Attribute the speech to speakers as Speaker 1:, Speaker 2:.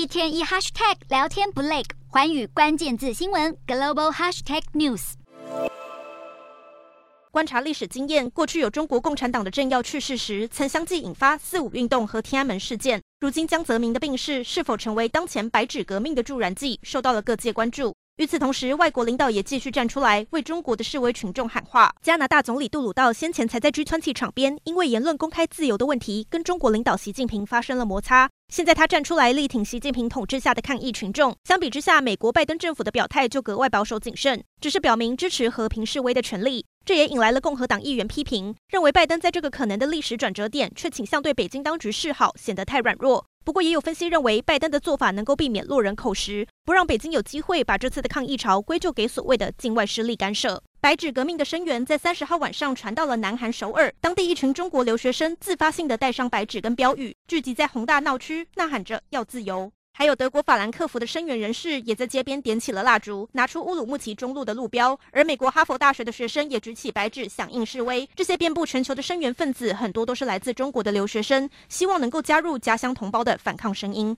Speaker 1: 一天一 hashtag 聊天不累，环宇关键字新闻 global hashtag news。
Speaker 2: 观察历史经验，过去有中国共产党的政要去世时，曾相继引发四五运动和天安门事件。如今江泽民的病逝，是否成为当前白纸革命的助燃剂，受到了各界关注。与此同时，外国领导也继续站出来为中国的示威群众喊话。加拿大总理杜鲁道先前才在 G20 场边，因为言论公开自由的问题，跟中国领导习近平发生了摩擦。现在他站出来力挺习近平统治下的抗议群众。相比之下，美国拜登政府的表态就格外保守谨慎，只是表明支持和平示威的权利。这也引来了共和党议员批评，认为拜登在这个可能的历史转折点，却倾向对北京当局示好，显得太软弱。不过，也有分析认为，拜登的做法能够避免落人口实，不让北京有机会把这次的抗议潮归咎给所谓的境外势力干涉。白纸革命的声援在三十号晚上传到了南韩首尔，当地一群中国留学生自发性的带上白纸跟标语，聚集在弘大闹区，呐喊着要自由。还有德国法兰克福的声援人士也在街边点起了蜡烛，拿出乌鲁木齐中路的路标，而美国哈佛大学的学生也举起白纸响应示威。这些遍布全球的声援分子，很多都是来自中国的留学生，希望能够加入家乡同胞的反抗声音。